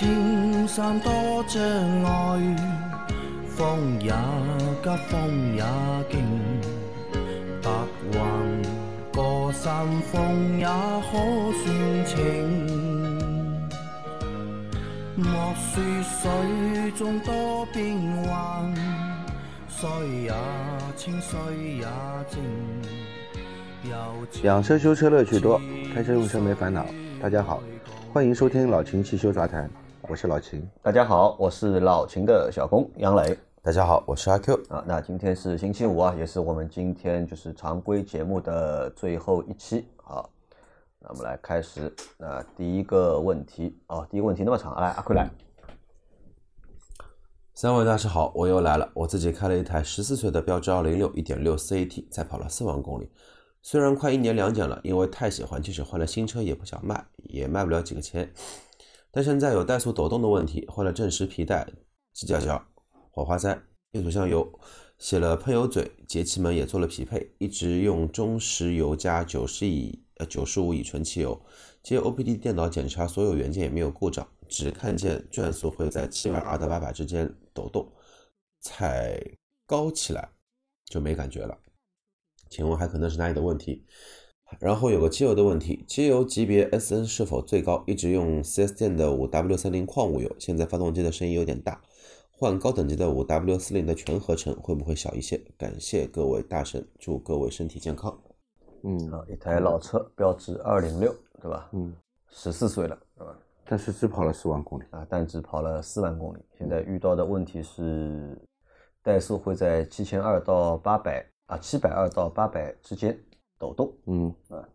莫说青山多障碍，风也急，风也劲，白云过山峰也可算情。莫说水中多变幻，水也清，水也静。养车修车乐趣多，开车用车没烦恼。大家好，欢迎收听老秦汽修杂谈，我是老秦。大家好，我是老秦的小工杨磊。大家好，我是阿 Q 啊。那今天是星期五啊，也是我们今天就是常规节目的最后一期。好，那我们来开始。那第一个问题哦，第一个问题那么长，来阿 Q 来。三位大师好，我又来了。我自己开了一台十四岁的标致二零六一点六四 AT，才跑了四万公里。虽然快一年两检了，因为太喜欢，即使换了新车也不想卖，也卖不了几个钱。但现在有怠速抖动的问题，换了正时皮带、机脚脚、火花塞、变速箱油，写了喷油嘴，节气门也做了匹配，一直用中石油加九十乙呃九十五乙醇汽油。接 OPD 电脑检查所有元件也没有故障，只看见转速会在七百二到八百之间抖动，踩高起来就没感觉了。请问还可能是哪里的问题？然后有个机油的问题，机油级别 SN 是否最高？一直用 4S 店的 5W30 矿物油，现在发动机的声音有点大，换高等级的 5W40 的全合成会不会小一些？感谢各位大神，祝各位身体健康。嗯，啊，一台老车，标致206，对吧？嗯，十四岁了，对吧？但是只跑了四万公里啊，但只跑了四万公里。现在遇到的问题是，怠速会在七千二到八百。啊，七百二到八百之间抖动，嗯啊，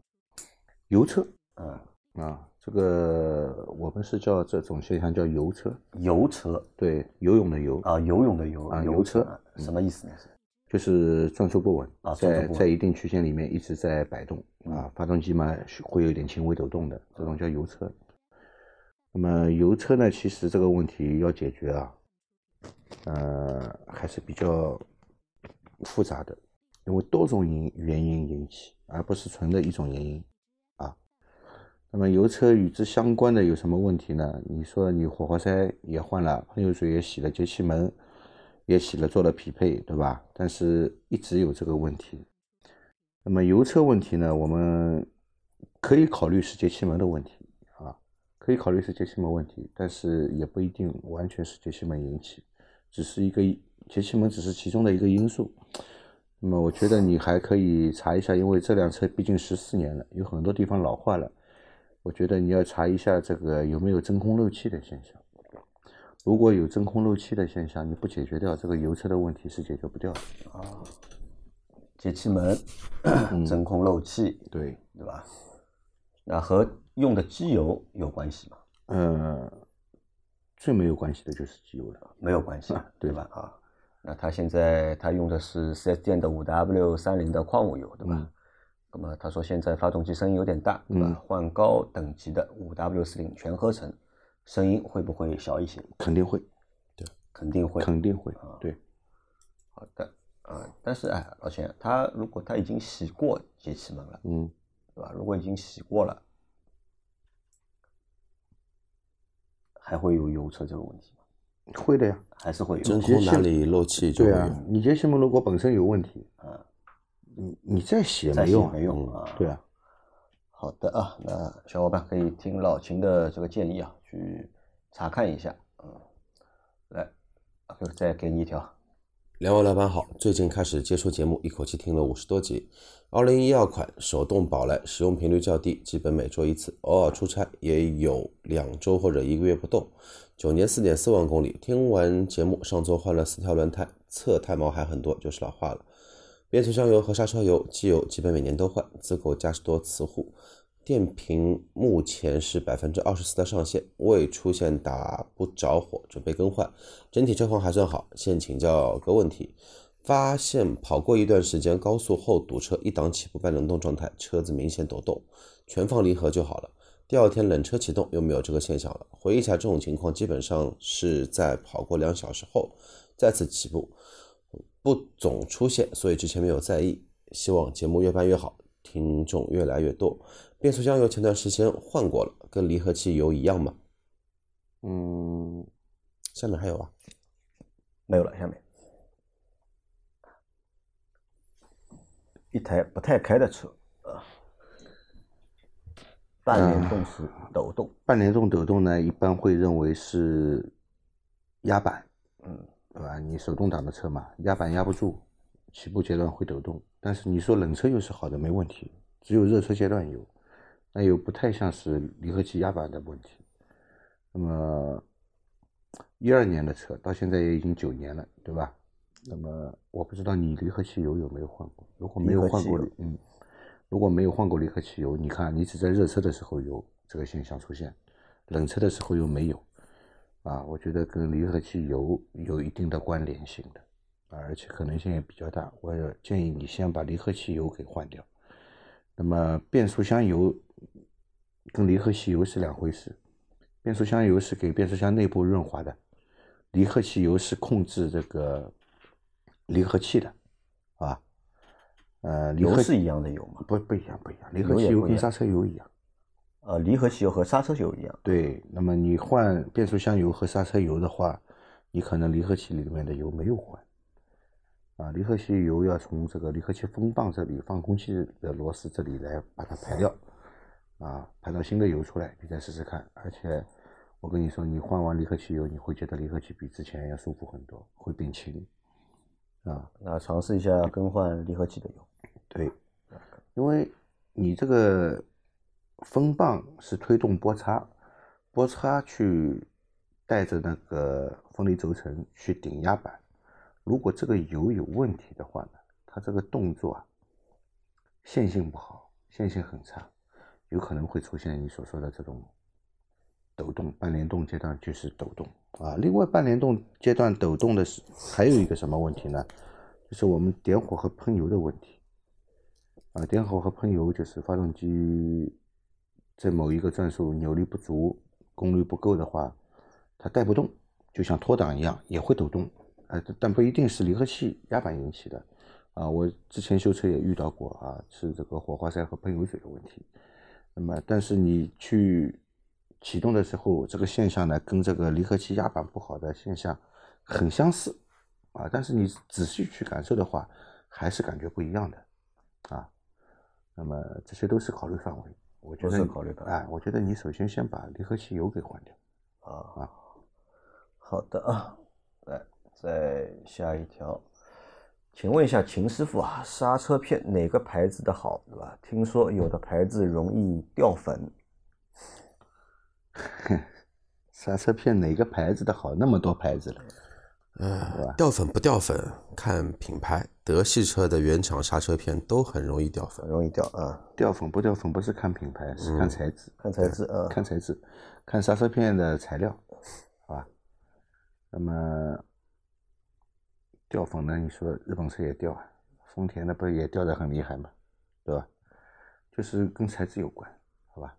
油车，啊啊，这个我们是叫这种现象叫油车，油车，对，游泳的游啊，游泳的游啊，油车什么意思呢？是就是转速不稳啊，在在一定区间里面一直在摆动啊，发动机嘛会有一点轻微抖动的，这种叫油车。那么油车呢，其实这个问题要解决啊，呃，还是比较复杂的。因为多种因原因引起，而不是纯的一种原因啊。那么油车与之相关的有什么问题呢？你说你火花塞也换了，喷油嘴也洗了，节气门也洗了，做了匹配，对吧？但是一直有这个问题。那么油车问题呢？我们可以考虑是节气门的问题啊，可以考虑是节气门问题，但是也不一定完全是节气门引起，只是一个节气门只是其中的一个因素。那么我觉得你还可以查一下，因为这辆车毕竟十四年了，有很多地方老化了。我觉得你要查一下这个有没有真空漏气的现象。如果有真空漏气的现象，你不解决掉这个油车的问题是解决不掉的啊。节气门 真空漏气，对对吧？那和用的机油有关系吗？嗯，最没有关系的就是机油了，没有关系，对吧？啊。那他现在他用的是四 S 店的五 W 三零的矿物油，对吧？那么他说现在发动机声音有点大，对吧？换高等级的五 W 四零全合成，声音会不会小一些？肯定会，对，肯定会，肯定会啊。对，好的啊，但是哎，老钱，他如果他已经洗过节气门了，嗯，对吧？如果已经洗过了，还会有油车这个问题吗？会的呀，还是会有真空哪里漏气就对啊。你节气门如果本身有问题，啊，你你再洗也没用，没用啊。对啊。好的啊，那小伙伴可以听老秦的这个建议啊，去查看一下。嗯，来，再给你一条。两位老板好，最近开始接触节目，一口气听了五十多集。二零一二款手动宝来，使用频率较低，基本每周一次，偶尔出差也有两周或者一个月不动。九年四点四万公里，听完节目，上周换了四条轮胎，侧胎毛还很多，就是老化了。变速箱油和刹车油、机油基本每年都换，自购嘉实多磁护。电瓶目前是百分之二十四的上限，未出现打不着火，准备更换。整体车况还算好。先请教个问题：发现跑过一段时间高速后堵车，一档起步半冷冻状态，车子明显抖动，全放离合就好了。第二天冷车启动又没有这个现象了。回忆一下，这种情况基本上是在跑过两小时后再次起步，不总出现，所以之前没有在意。希望节目越办越好，听众越来越多。变速箱油前段时间换过了，跟离合器油一样吗？嗯，下面还有啊，没有了，下面一台不太开的车啊，半联动式抖动，半联动抖动呢，一般会认为是压板，嗯，对吧？你手动挡的车嘛，压板压不住，起步阶段会抖动。但是你说冷车又是好的，没问题，只有热车阶段有，那又不太像是离合器压板的问题。那么一二年的车到现在也已经九年了，对吧？那么我不知道你离合器油有没有换过，如果没有换过嗯，如果没有换过离合器油，你看你只在热车的时候有这个现象出现，冷车的时候又没有，啊，我觉得跟离合器油有一定的关联性的，啊，而且可能性也比较大。我也建议你先把离合器油给换掉。那么变速箱油跟离合器油是两回事，变速箱油是给变速箱内部润滑的，离合器油是控制这个离合器的，啊，呃，离合油是一样的油吗？不不一样不一样，离合器油跟刹车油一样。呃，离合器油和刹车油一样，对，那么你换变速箱油和刹车油的话，你可能离合器里面的油没有换，啊，离合器油要从这个离合器风棒这里放空气的螺丝这里来把它排掉，啊，排到新的油出来，你再试试看。而且我跟你说，你换完离合器油，你会觉得离合器比之前要舒服很多，会变轻，啊，那尝试一下更换离合器的油。对，因为你这个风棒是推动波叉，波叉去带着那个风力轴承去顶压板。如果这个油有问题的话呢，它这个动作啊，线性不好，线性很差，有可能会出现你所说的这种抖动。半联动阶段就是抖动啊。另外，半联动阶段抖动的是还有一个什么问题呢？就是我们点火和喷油的问题。啊，点火和喷油就是发动机在某一个转速扭力不足、功率不够的话，它带不动，就像脱档一样也会抖动。呃，但不一定是离合器压板引起的。啊，我之前修车也遇到过啊，是这个火花塞和喷油嘴的问题。那么，但是你去启动的时候，这个现象呢，跟这个离合器压板不好的现象很相似啊。但是你仔细去感受的话，还是感觉不一样的啊。那么这些都是考虑范围，我觉得是考虑范围哎，我觉得你首先先把离合器油给换掉。啊，好的啊，来再下一条，请问一下秦师傅啊，刹车片哪个牌子的好，对吧？听说有的牌子容易掉粉，刹车片哪个牌子的好？那么多牌子了，呃，掉粉不掉粉看品牌，德系车的原厂刹车片都很容易掉粉。容易掉啊。掉粉不掉粉不是看品牌，是看材质。看材质啊，看材质，看刹车片的材料，好吧？那么掉粉呢？你说日本车也掉啊，丰田的不是也掉的很厉害吗，对吧？就是跟材质有关，好吧？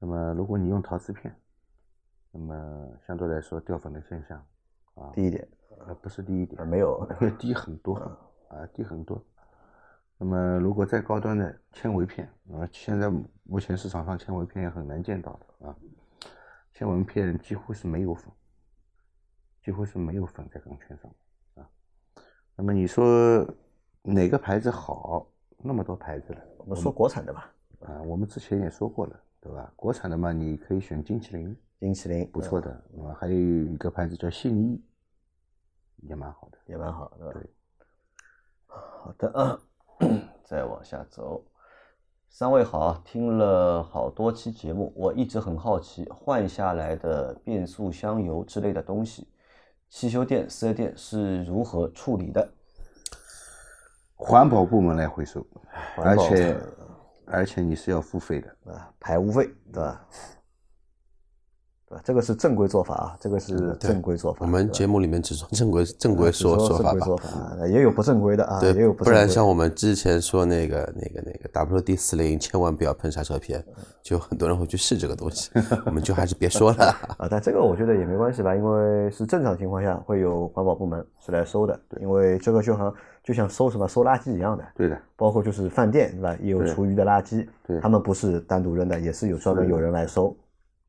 那么如果你用陶瓷片，那么相对来说掉粉的现象啊，低一点，呃不是低一点啊，没有会低很多啊，低很多。那么如果再高端的纤维片啊，现在目前市场上纤维片也很难见到的啊，纤维片几乎是没有粉，几乎是没有粉在钢圈上啊。那么你说哪个牌子好？那么多牌子了我们说国产的吧，啊，我们之前也说过了，对吧？国产的嘛，你可以选金麒麟，金麒麟不错的，啊，还有一个牌子叫信义，也蛮好的。也蛮好，对吧？对好的啊，再往下走。三位好，听了好多期节目，我一直很好奇，换下来的变速箱油之类的东西，汽修店、四 S 店是如何处理的？环保部门来回收，而且而且你是要付费的。啊，排污费，对吧？对吧？这个是正规做法啊，这个是正规做法。我们节目里面只说正规正规说说法也有不正规的啊，对，也有不然正规像我们之前说那个那个那个 WD 四零，千万不要喷刹车片，就很多人会去试这个东西，我们就还是别说了。啊，但这个我觉得也没关系吧，因为是正常情况下会有环保部门是来收的，因为这个就像就像收什么收垃圾一样的，对的，包括就是饭店对吧，也有厨余的垃圾，对他们不是单独扔的，也是有专门有人来收。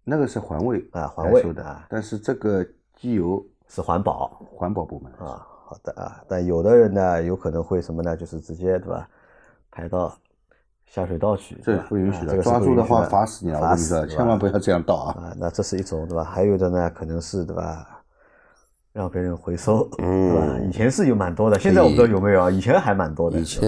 那个是环卫啊环卫来收的啊，但是这个机油是环保环保部门啊。好的啊，但有的人呢，有可能会什么呢？就是直接对吧，排到下水道去，这对不允许的，啊这个抓住的话罚死你了！我罚跟你千万不要这样倒啊！啊，那这是一种对吧？还有的呢，可能是对吧，让别人回收，对吧？以前是有蛮多的，现在我不知道有没有啊？以前还蛮多的，以前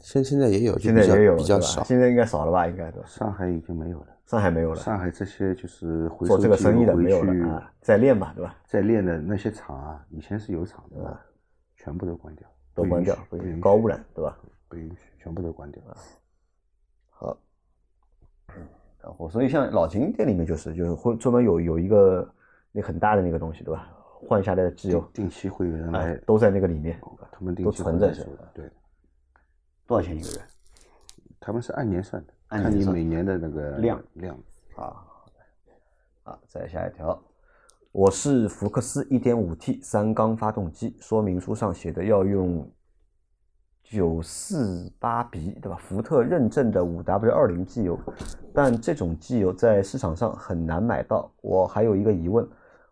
现现在也有，现在也有比较少。现在应该少了吧？应该都？上海已经没有了，上海没有了，上海这些就是回做这个生意的没有了啊，在练吧，对吧？在练的那些厂啊，以前是有厂的，全部都关掉，都关掉，高污染，对吧？不允许，全部都关掉。好，然后所以像老秦店里面就是就是会专门有有一个那很大的那个东西，对吧？换下来的机油定期会有人啊来，都在那个里面，他们定都存着是吧？收的对，多少钱一个月？他们是按年算的，看你每年的那个量量。啊，好，再下一条，我是福克斯 1.5T 三缸发动机，说明书上写的要用948 B 对吧？福特认证的 5W20 机油，但这种机油在市场上很难买到。我还有一个疑问，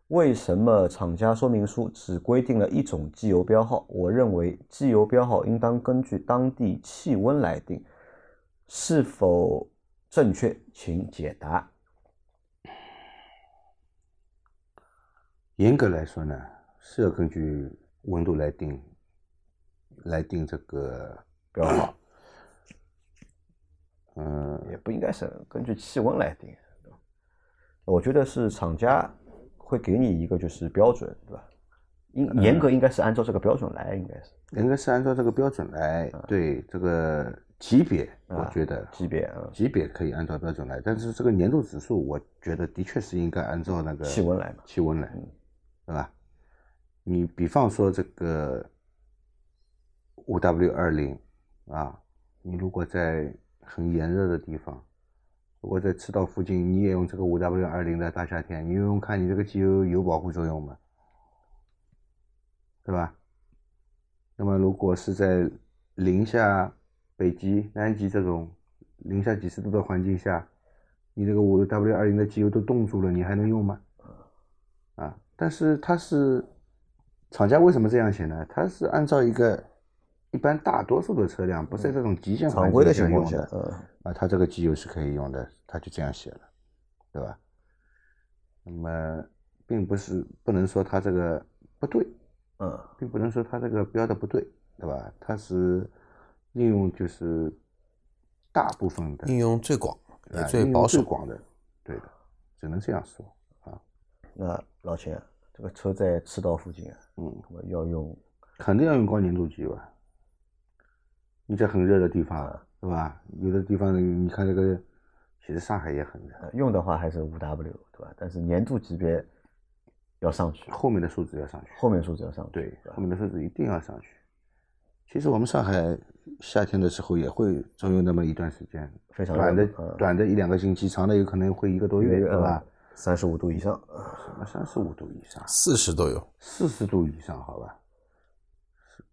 为什么厂家说明书只规定了一种机油标号？我认为机油标号应当根据当地气温来定，是否正确？请解答。严格来说呢，是要根据温度来定，来定这个标号。嗯，也不应该是根据气温来定，我觉得是厂家会给你一个就是标准，对吧？应严格应该是按照这个标准来，应该是应该是按照这个标准来，对这个级别，我觉得级别啊，级别可以按照标准来，但是这个年度指数，我觉得的确是应该按照那个气温来嘛。气温来，对吧？你比方说这个五 W 二零啊，你如果在很炎热的地方，如果在赤道附近，你也用这个五 W 二零的大夏天，你用用看你这个机油有保护作用吗？对吧？那么如果是在零下北极、南极这种零下几十度的环境下，你这个五 W 二零的机油都冻住了，你还能用吗？啊，但是它是厂家为什么这样写呢？它是按照一个一般大多数的车辆不是这种极限环常规的情况下啊，它这个机油是可以用的，它就这样写了，对吧？那么并不是不能说它这个不对，嗯，并不能说它这个标的不对，对吧？它是应用就是大部分的应用最广最保守。最广的，对的，只能这样说啊。那老钱，这个车在赤道附近啊，嗯，我要用肯定要用高粘度机油啊。你在很热的地方，对吧？有的地方你看这个，其实上海也很热，呃用的话还是五 W 对吧？但是粘度级别要上去，后面的数字要上去。后面数字要上去，对，后面的数字一定要上去。其实我们上海夏天的时候也会总有那么一段时间，非常短的嗯短的一两个星期，长的有可能会一个多月，对吧？？三十五度以上，什么三十五度以上，四十都有，四十度以上，好吧？是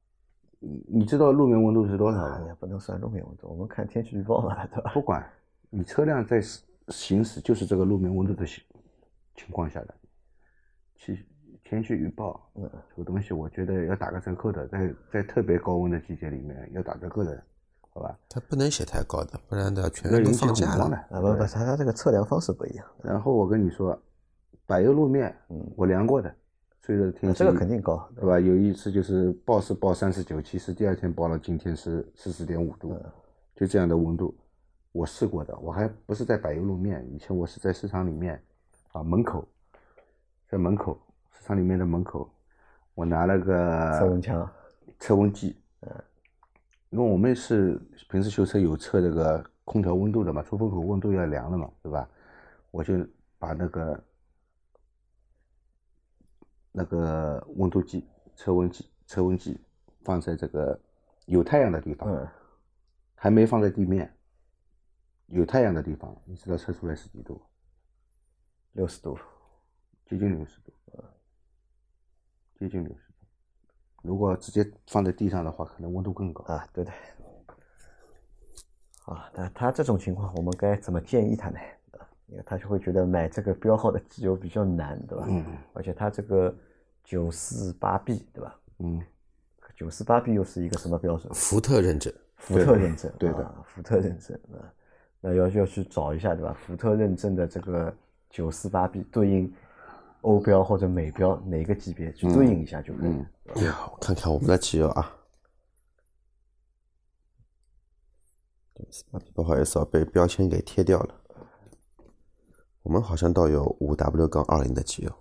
你你知道路面温度是多少吗？啊也不能算路面温度，我们看天气预报嘛，对吧？不管你车辆在行行驶就是这个路面温度的情情况下的，气天气预报，嗯，这个东西我觉得要打个折扣的，在在特别高温的季节里面要打折扣的，好吧？它不能写太高的，不然的全都放假了。。啊不不，它它这个测量方式不一样，然后我跟你说，柏油路面，嗯我量过的，最热的天气，这个肯定高，对吧？有一次就是报是报三十九，其实第二天报了今天是四十点五度，嗯就这样的温度，我试过的，我还不是在柏油路面，以前我是在市场里面，啊门口，在门口市场里面的门口，我拿了个测温枪，测温计，嗯，因为我们是平时修车有测这个空调温度的嘛，出风口温度要量的嘛，对吧？我就把那个那个温度计、测温计、测温计放在这个有太阳的地方，嗯，还没放在地面，有太阳的地方，你知道测出来是几度？六十度，接近六十度，接近六十度。如果直接放在地上的话，可能温度更高。啊，对的。啊，那他这种情况，我们该怎么建议他呢？因为他就会觉得买这个标号的机油比较难，对吧？嗯而且他这个九四八 B，对吧？嗯，九四八 B 又是一个什么标准？福特认证，福特认证，对的啊，福特认证啊，那要要去找一下，对吧？福特认证的这个九四八 B 对应欧标或者美标哪个级别去对应一下就可以了。哎呀，我看看我们的机油啊。不好意思啊，被标签给贴掉了。我们好像倒有五 W 杠二零的机油，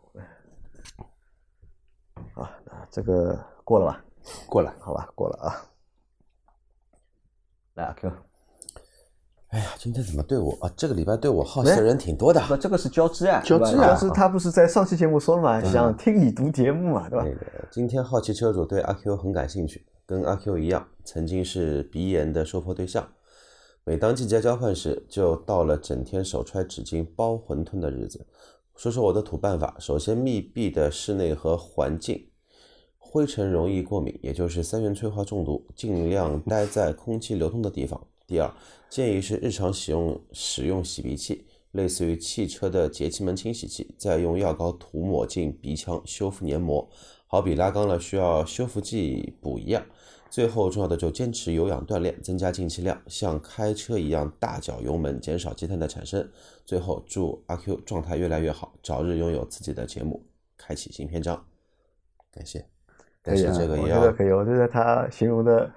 啊，那这个过了吧？过了。好吧，过了啊。来阿 Q，哎呀，今天怎么对我啊？这个礼拜对我好奇的人挺多的。不，这个是交织啊，交织啊对吧交织他不是在上期节目说了嘛，想听你读节目嘛，对吧？那个今天好奇车主对阿 Q 很感兴趣，跟阿 Q 一样，曾经是鼻炎的收破对象。每当季节交换时，就到了整天手揣纸巾包馄饨的日子。说说我的土办法：首先，密闭的室内和环境，灰尘容易过敏，也就是三元催化中毒，尽量待在空气流通的地方。第二，建议是日常使用使用洗鼻器，类似于汽车的节气门清洗器，再用药膏涂抹进鼻腔修复黏膜，好比拉缸了需要修复剂补一样。最后重要的就坚持有氧锻炼，增加进气量，像开车一样大脚油门，减少积碳的产生。最后祝阿 Q 状态越来越好，早日拥有自己的节目，开启新篇章。感谢。但是可以啊，我这个也要觉得可以，我觉得他形容的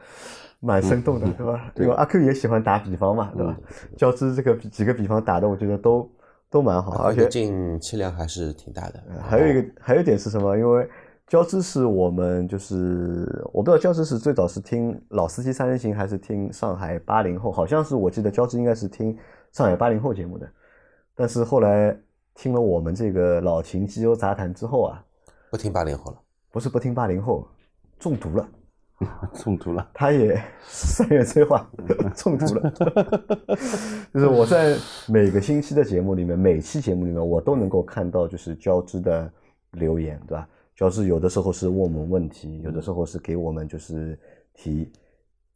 蛮生动的，对吧？因为阿 Q 也喜欢打比方嘛，对吧？交织这个几个比方打的，我觉得都都蛮好，而且进气量还是挺大的。还有一个还有一点是什么？因为交织是我们就是我不知道交织是最早是听老司机三人行还是听上海八零后，好像是我记得交织应该是听上海八零后节目的，但是后来听了我们这个老秦机油杂谈之后啊，不听八零后了，不是不听八零后，中毒了。中毒了。他也三元催化 中毒了，就是我在每个星期的节目里面，每期节目里面，我都能够看到就是交织的留言，对吧？交织有的时候是问我们问题，有的时候是给我们就是提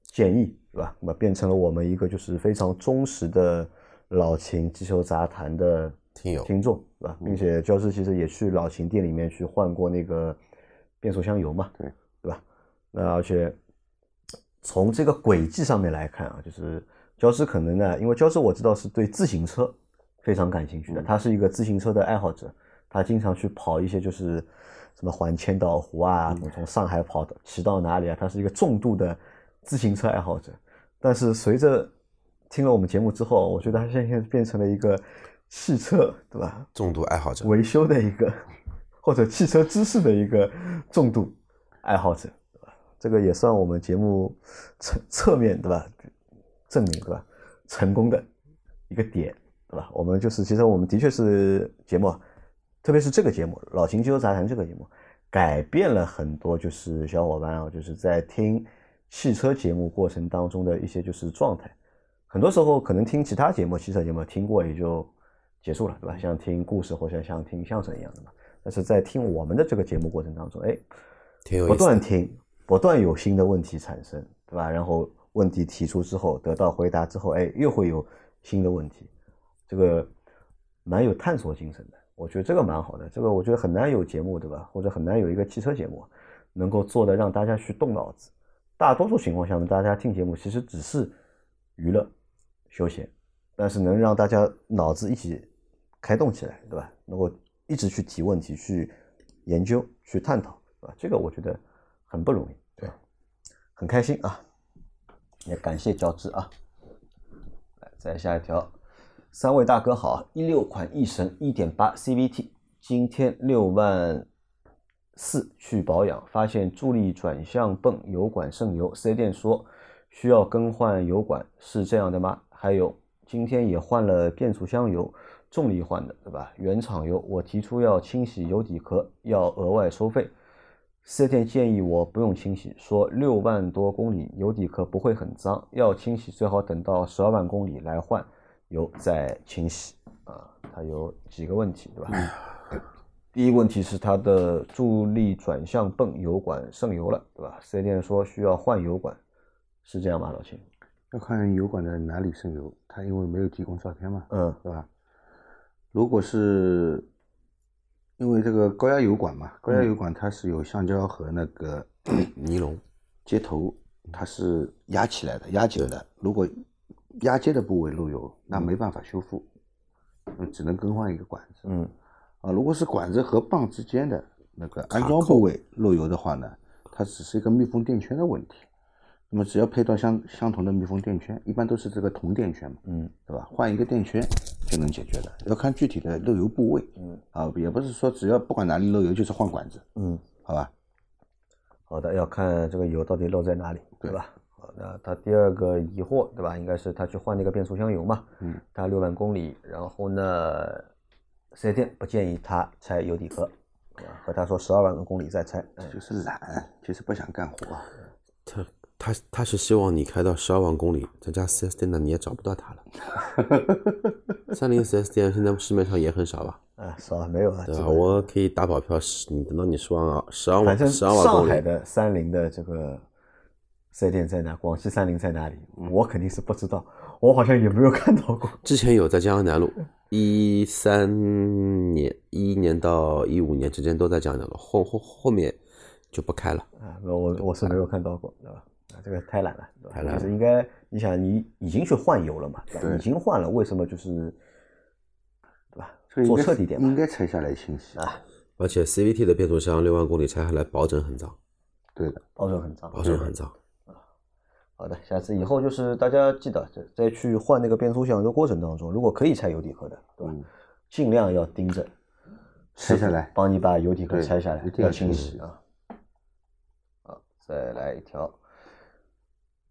建议，对吧？那么变成了我们一个就是非常忠实的老秦机球杂谈的听友听众，对吧？并且交织其实也去老秦店里面去换过那个变速箱油嘛，对？那而且从这个轨迹上面来看啊，就是交织可能呢，因为交织我知道是对自行车非常感兴趣的，他是一个自行车的爱好者，他经常去跑一些就是什么环千岛湖啊，从上海跑到骑到哪里啊，他是一个重度的自行车爱好者。但是随着听了我们节目之后，我觉得他现在变成了一个汽车，对吧？重度爱好者。维修的一个 或者汽车知识的一个重度爱好者？这个也算我们节目侧侧面对吧？证明对吧？成功的一个点，对吧？我们就是其实我们的确是节目，特别是这个节目《老秦机油杂谈》这个节目，改变了很多就是小伙伴啊，就是在听汽车节目过程当中的一些就是状态。很多时候可能听其他节目、汽车节目听过也就结束了，对吧？像听故事或者像听相声一样的嘛。但是在听我们的这个节目过程当中，哎，不挺有意思的断听，不断有新的问题产生，对吧？然后问题提出之后，得到回答之后，哎，又会有新的问题，这个蛮有探索精神的。我觉得这个蛮好的，这个我觉得很难有节目，对吧？或者很难有一个汽车节目能够做的让大家去动脑子。大多数情况下呢，大家听节目其实只是娱乐、休闲，但是能让大家脑子一起开动起来，对吧？能够一直去提问题、去研究、去探讨，对吧？这个我觉得很不容易，对？很开心啊，也感谢交织啊。来，再下一条，三位大哥好，一六款翼神一点八 CVT，今天六万四去保养，发现助力转向泵油管渗油，四 S 店说需要更换油管，是这样的吗？还有今天也换了变速箱油，重力换的，对吧？原厂油，我提出要清洗油底壳，要额外收费。四 S 店建议我不用清洗，说六万多公里油底壳不会很脏，要清洗最好等到十二万公里来换油再清洗啊。它有几个问题，对吧？第一个问题是它的助力转向泵油管渗油了，对吧？四 S 店说需要换油管，是这样吗，老秦？要看油管的哪里渗油，它因为没有提供照片嘛，嗯对吧？如果是因为这个高压油管嘛，高压油管它是有橡胶和那个 尼龙，接头，它是压起来的、压紧的。如果压接的部位漏油，那没办法修复，那只能更换一个管子。嗯啊，如果是管子和棒之间的那个安装部位漏油的话呢，它只是一个密封垫圈的问题。那么只要配到相相同的密封垫圈，一般都是这个铜垫圈嘛，嗯，对吧？换一个垫圈就能解决的，要看具体的漏油部位。嗯，啊，也不是说只要不管哪里漏油就是换管子，嗯，好吧？好的，要看这个油到底漏在哪里，对吧？好，那他第二个疑惑，对吧？应该是他去换那个变速箱油嘛，嗯，他六万公里，然后呢，四 S 店不建议他拆油底壳？和他说十二万公里再拆，哎就是懒，就是不想干活。他他他是希望你开到十二万公里，这家 4S 店呢你也找不到他了。三菱 4S 店现在市面上也很少吧？啊，少啊，没有啊，对吧？我可以打保票，十你等到你十万啊，十二万十二万公里，上海的三菱的这个四 S 店在哪？广西三菱在哪里？我肯定是不知道，我好像也没有看到过。之前有在江阳南路，一三年一一年到一五年之间都在江阳南路，后后后面就不开了。啊，我我是没有看到过，对吧？啊，这个太懒了，对吧？太懒了就是应该，你想，你已经去换油了嘛，对吧？对已经换了，为什么就是，对吧？做所以应该彻底点嘛应。该拆下来清洗。啊，而且 CVT 的变速箱六万公里拆下来，保准很脏，对的，保准很脏。保准很脏。好的，下次以后就是大家记得，在在去换那个变速箱的过程当中，如果可以拆油底壳的，对吧？嗯尽量要盯着拆下来帮你把油底壳拆下来一，定要要清洗啊。好，再来一条。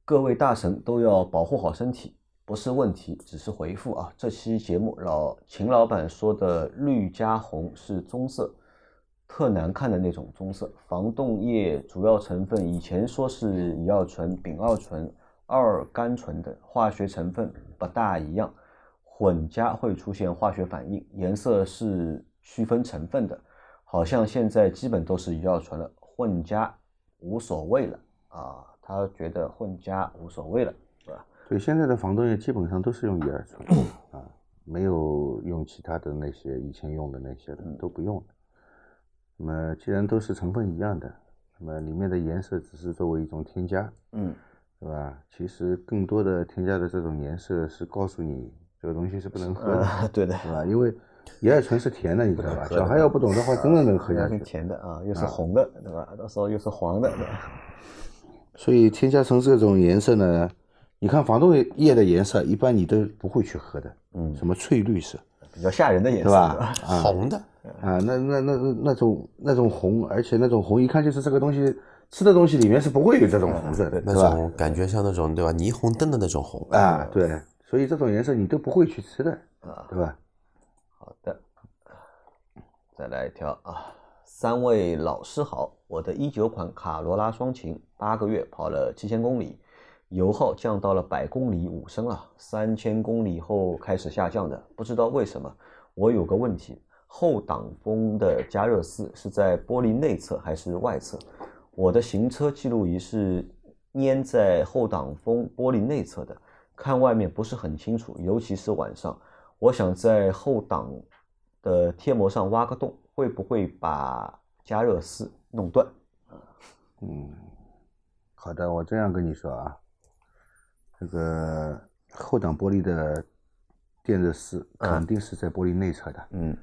各位大神都要保护好身体，不是问题，只是回复啊。这期节目老秦老板说的绿加红是棕色，特难看的那种棕色。防冻液主要成分以前说是乙二醇、丙二醇、二甘醇等，化学成分不大一样，混加会出现化学反应，颜色是区分成分的。好像现在基本都是乙二醇了，混加无所谓了啊。他觉得混加无所谓了，是吧？对，现在的防冻液基本上都是用乙二醇啊，没有用其他的那些以前用的那些的都不用了。那么既然都是成分一样的，那么里面的颜色只是作为一种添加，嗯，是吧？其实更多的添加的这种颜色是告诉你这个东西是不能喝的，呃，对的，是吧？因为乙二醇是甜的，你知道吧？小孩要不懂的话，真的能喝下是去。甜的啊，又是红的，对吧？到时候又是黄的，对吧？所以添加成这种颜色呢，你看防冻液的颜色，一般你都不会去喝的，嗯，什么翠绿色，比较吓人的颜色，对吧？啊红的，啊，那那那那那种那种红，而且那种红一看就是这个东西吃的东西里面是不会有这种红色的，那对吧？种感觉像那种对吧？霓虹灯的那种红。啊，对，所以这种颜色你都不会去吃的，啊对吧？好的，再来一条啊！三位老师好，我的一九款卡罗拉双擎八个月跑了七千公里，油耗降到了百公里五升啊，三千公里后开始下降的，不知道为什么。我有个问题，后挡风的加热丝是在玻璃内侧还是外侧？我的行车记录仪是粘在后挡风玻璃内侧的，看外面不是很清楚，尤其是晚上。我想在后挡的贴膜上挖个洞，会不会把加热丝弄断？嗯，好的，我这样跟你说啊，这个后挡玻璃的电热丝肯定是在玻璃内侧的，嗯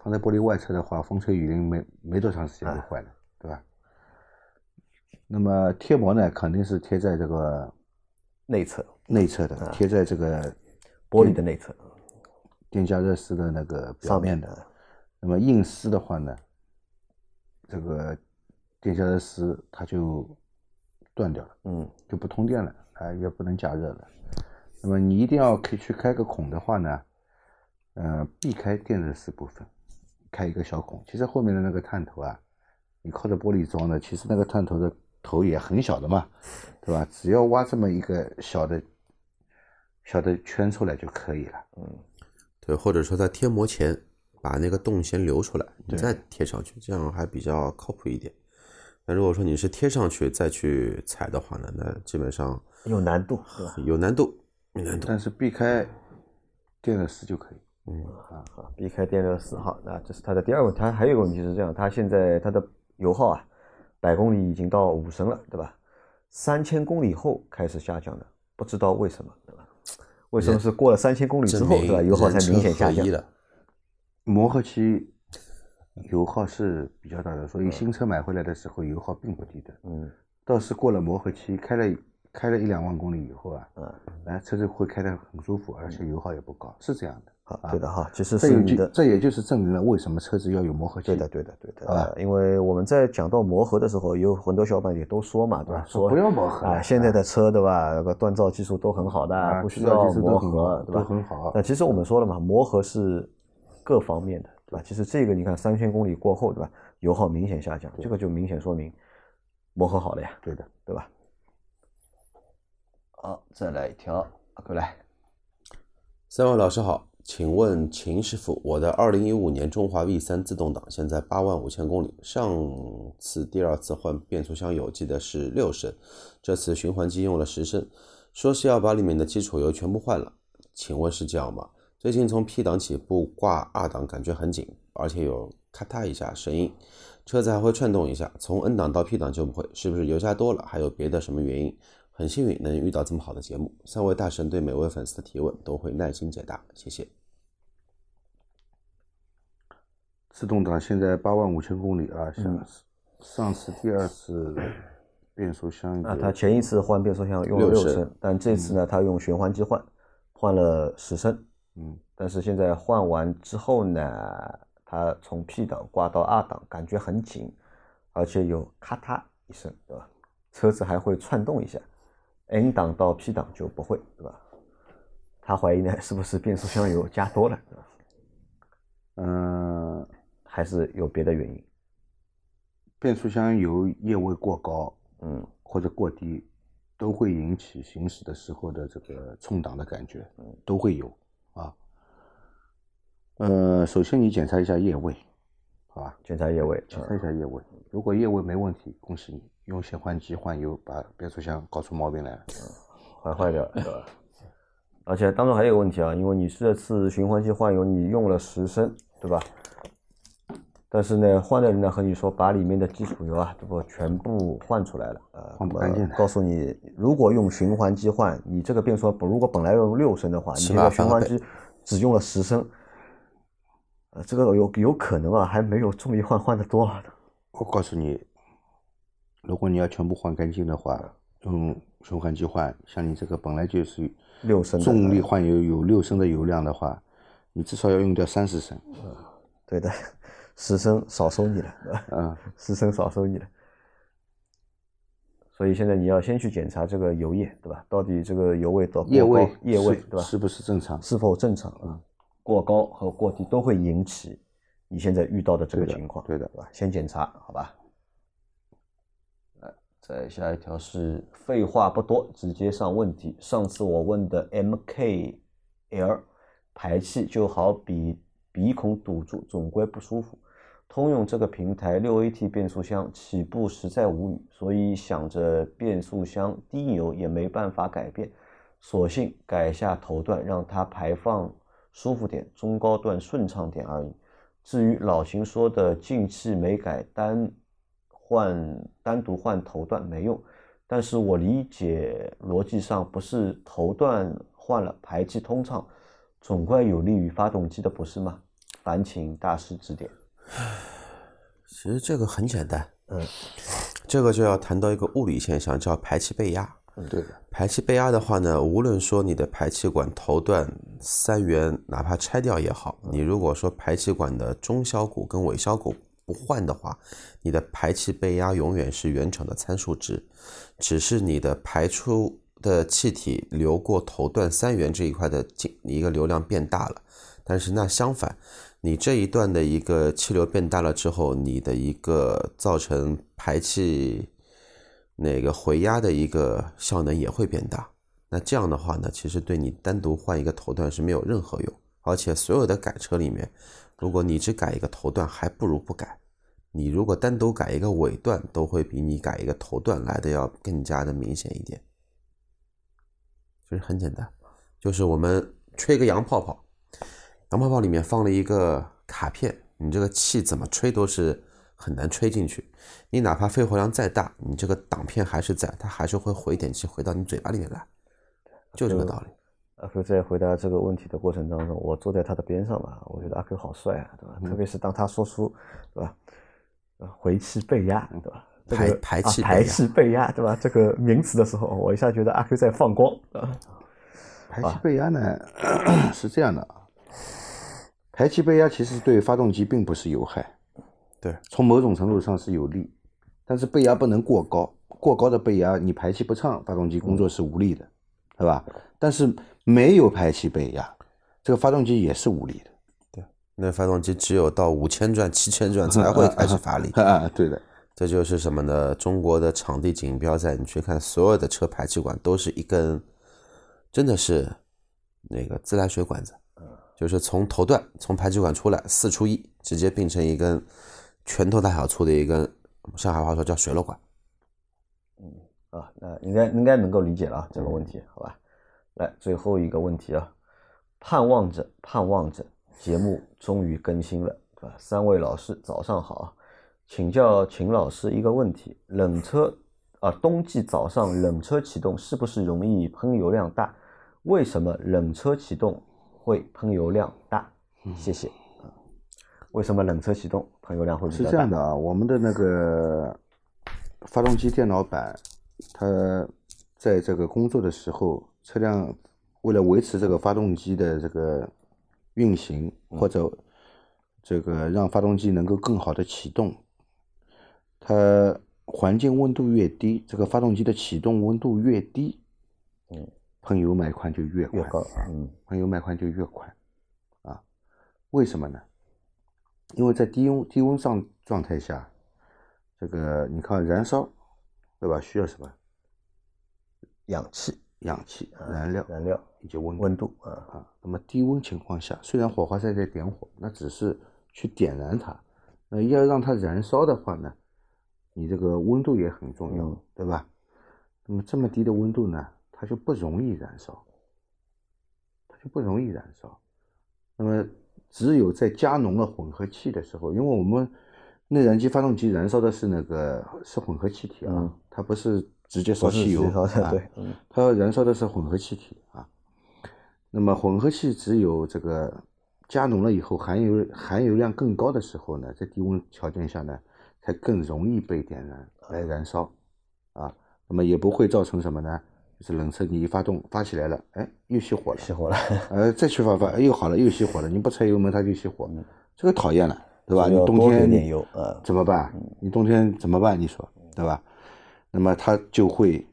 放在玻璃外侧的话，风吹雨淋没没多长时间就坏了，对吧？那么贴膜呢，肯定是贴在这个内侧内侧的，贴在这个玻璃的内侧电加热丝的那个表上面的。那么硬丝的话呢，这个电加热丝它就断掉了，嗯就不通电了，啊，也不能加热了。那么你一定要可以去开个孔的话呢，呃，避开电热丝部分，开一个小孔。其实后面的那个探头啊，你靠着玻璃装的，其实那个探头的头也很小的嘛，对吧？只要挖这么一个小的小的圈出来就可以了。嗯对，或者说在贴膜前把那个洞先留出来，你再贴上去，这样还比较靠谱一点。那如果说你是贴上去再去踩的话呢，那基本上有难度，对吧？有难度，有难度。但是避开电热丝就可以。嗯啊好，避开电热丝好，那这是它的第二个问题。它还有一个问题是这样，它现在它的油耗啊，百公里已经到五升了，对吧？三千公里后开始下降的，不知道为什么，对吧？为什么是过了三千公里之后，对吧？油耗才明显下降？磨合期油耗是比较大的，所以新车买回来的时候油耗并不低的。嗯，倒是过了磨合期，开了。开了一两万公里以后啊，嗯，哎，车子会开得很舒服，而且油耗也不高，是这样的。好，对的哈，其实是你的，这也就是证明了为什么车子要有磨合期。对的，对的，对的。啊，因为我们在讲到磨合的时候，有很多小伙伴也都说嘛，对吧？说不要磨合啊，现在的车对吧？那个锻造技术都很好的，不需要磨合，对吧？都很好。那其实我们说了嘛，磨合是各方面的，对吧？其实这个你看三千公里过后，对吧？油耗明显下降，这个就明显说明磨合好了呀。对的，对吧？好，再来一条，过来。三位老师好，请问秦师傅，我的二零一五年中华 V 三自动挡现在八万五千公里，上次第二次换变速箱油记得是六升，这次循环机用了十升，说是要把里面的基础油全部换了，请问是这样吗？最近从 P 档起步挂二档感觉很紧，而且有咔嗒一下声音，车子还会窜动一下，从 N 档到 P 档就不会，是不是油加多了？还有别的什么原因？很幸运能遇到这么好的节目，三位大神对每位粉丝的提问都会耐心解答，谢谢。自动挡现在八万五千公里啊，上上次第二次变速箱啊，他前一次换变速箱用了六升，但这次呢，他用循环机换，换了十升，嗯，但是现在换完之后呢，它从 P 档挂到二档，感觉很紧，而且有咔嗒一声，对吧？车子还会窜动一下。N 档到 P 档就不会，对吧？他怀疑呢，是不是变速箱油加多了？嗯，还是有别的原因？变速箱油液位过高，嗯，或者过低，都会引起行驶的时候的这个冲挡的感觉，嗯，都会有啊。呃，首先你检查一下液位，好吧？检查液位，检查一下液位，如果液位没问题，恭喜你。用显换机换油，把变速箱搞出毛病来了，坏坏掉，对吧？而且当中还有个问题啊，因为你这次循环机换油，你用了十升，对吧？但是呢，换的人呢和你说，把里面的基础油啊，这不全部换出来了，呃，换不干净。告诉你，如果用循环机换，你这个变速箱如果本来要用六升的话，你这个循环机只用了十升，呃，这个有有可能啊，还没有重力换换的多。我告诉你。如果你要全部换干净的话，用循环机换，像你这个本来就是六升重力换油有六升的油量的话，你至少要用掉三十升。嗯，对的，十升少收你了，十升少收你了。所以现在你要先去检查这个油液，对吧？到底这个油位到液位液位对吧？是不是正常？是否正常？啊？过高和过低都会引起你现在遇到的这个情况。对的，对吧？先检查，好吧？再下一条是废话不多，直接上问题。上次我问的 MKL 排气就好比鼻孔堵住，总归不舒服。通用这个平台六 AT 变速箱起步实在无语，所以想着变速箱低扭也没办法改变，索性改下头段，让它排放舒服点，中高段顺畅点而已。至于老邢说的进气没改单。换单独换头段没用，但是我理解逻辑上不是头段换了排气通畅，总归有利于发动机的不是吗？烦请大师指点。其实这个很简单，嗯，这个就要谈到一个物理现象，叫排气背压。嗯，对。排气背压的话呢，无论说你的排气管头段三元哪怕拆掉也好，你如果说排气管的中小骨跟尾小骨。不换的话，你的排气背压永远是原厂的参数值，只是你的排出的气体流过头段三元这一块的进一个流量变大了。但是那相反，你这一段的一个气流变大了之后，你的一个造成排气那个回压的一个效能也会变大。那这样的话呢，其实对你单独换一个头段是没有任何用，而且所有的改车里面。如果你只改一个头段，还不如不改。你如果单独改一个尾段，都会比你改一个头段来的要更加的明显一点。其实很简单，就是我们吹个洋泡泡，洋泡泡里面放了一个卡片，你这个气怎么吹都是很难吹进去。你哪怕肺活量再大，你这个挡片还是在，它还是会回一点气回到你嘴巴里面来，就这个道理。阿 Q 在回答这个问题的过程当中，我坐在他的边上嘛，我觉得阿 Q 好帅啊，对吧？特别是当他说出，对吧？呃回气背压，对吧？这个排排气啊、排背压气背压，对吧？这个名词的时候，我一下觉得阿 Q 在放光啊。排气背压呢 是这样的啊，排气背压其实对发动机并不是有害，对，从某种程度上是有利，但是背压不能过高，过高的背压你排气不畅，发动机工作是无力的，对吧？但是没有排气背压，这个发动机也是无力的。对那发动机只有到五千转、七千转才会开始发力。啊，对的，这就是什么呢？中国的场地锦标赛，你去看所有的车排气管都是一根，真的是那个自来水管子，就是从头段从排气管出来四出一，直接并成一根拳头大小粗的一根，上海话说叫水漏管。嗯啊，那应该应该能够理解了啊这个问题，好吧？来，最后一个问题啊，盼望着盼望着，节目终于更新了，对吧？三位老师早上好啊，请教秦老师一个问题：冷车啊，冬季早上冷车启动是不是容易喷油量大？为什么冷车启动会喷油量大？谢谢。啊为什么冷车启动喷油量会比是较大？这样的啊，我们的那个发动机电脑板，它在这个工作的时候，车辆为了维持这个发动机的这个运行，或者这个让发动机能够更好的启动，它环境温度越低，这个发动机的启动温度越低，嗯，喷油脉宽就越宽，越高，嗯喷油脉宽就越宽，啊，为什么呢？因为在低温低温上状态下，这个你看燃烧，对吧？需要什么？氧气、氧气、燃料燃料、以及温度温度啊，啊。那么低温情况下，虽然火花塞在点火，那只是去点燃它，那要让它燃烧的话呢，你这个温度也很重要，嗯对吧？那么这么低的温度呢，它就不容易燃烧，它就不容易燃烧。那么只有在加浓了混合气的时候，因为我们内燃机发动机燃烧的是那个是混合气体啊，嗯它不是直接烧汽油啊对嗯它燃烧的是混合气体啊。那么混合气只有这个加浓了以后，含油含油量更高的时候呢，在低温条件下呢，才更容易被点燃来燃烧啊。那么也不会造成什么呢？就是冷车你一发动发起来了，哎，又熄火了，熄火了，呃，再去发发，哎又好了，又熄火了。你不踩油门，它就熄火，这个讨厌了，对吧？你冬天点油呃怎么办？你冬天怎么办？你说，对吧？那么它就会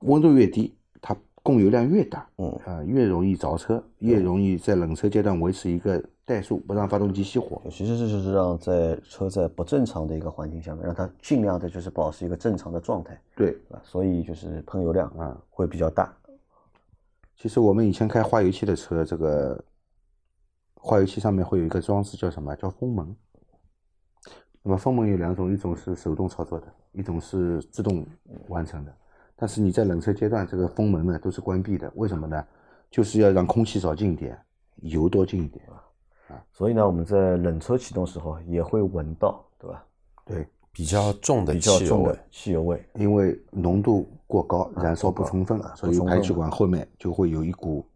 温度越低，它供油量越大，嗯啊、越容易着车，越容易在冷车阶段维持一个怠速，不让发动机熄火。其实这就是让在车在不正常的一个环境下面，让它尽量的就是保持一个正常的状态，对，对吧？所以就是喷油量啊会比较大。其实我们以前开化油器的车，这个化油器上面会有一个装置叫什么？叫风门。那么风门有两种，一种是手动操作的，一种是自动完成的。但是你在冷车阶段，这个风门呢都是关闭的，为什么呢？就是要让空气少进一点，油多进一点。所以呢，我们在冷车启动时候也会闻到，对吧？对，比较重的比较汽油味汽油味。因为浓度过高，燃烧不充分，所以排气管后面就会有一股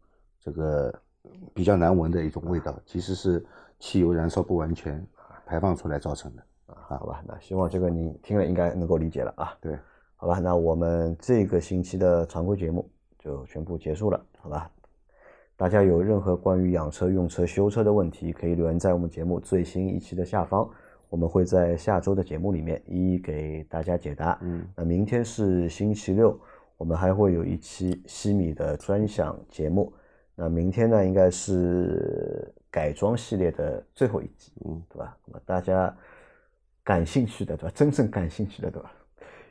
这个比较难闻的一种味道，其实是汽油燃烧不完全排放出来造成的。好吧，那希望这个你听了应该能够理解了啊。对，好吧，那我们这个星期的常规节目就全部结束了，好吧？大家有任何关于养车、用车、修车的问题，可以留言在我们节目最新一期的下方，我们会在下周的节目里面一一给大家解答。嗯，那明天是星期六，我们还会有一期西米的专享节目。那明天呢，应该是改装系列的最后一集，嗯，对吧？那么大家感兴趣的，对吧？真正感兴趣的，对吧？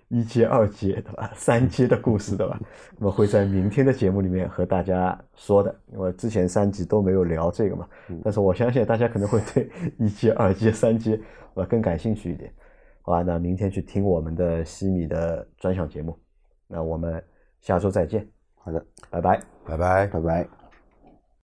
一阶、二阶，对吧？三阶的故事，对吧？那么会在明天的节目里面和大家说的，因为之前三集都没有聊这个嘛。但是我相信大家可能会对一阶、二阶、三阶，对吧更感兴趣一点。好吧，那明天去听我们的西米的专享节目。那我们下周再见，好的，拜拜。拜拜。拜拜。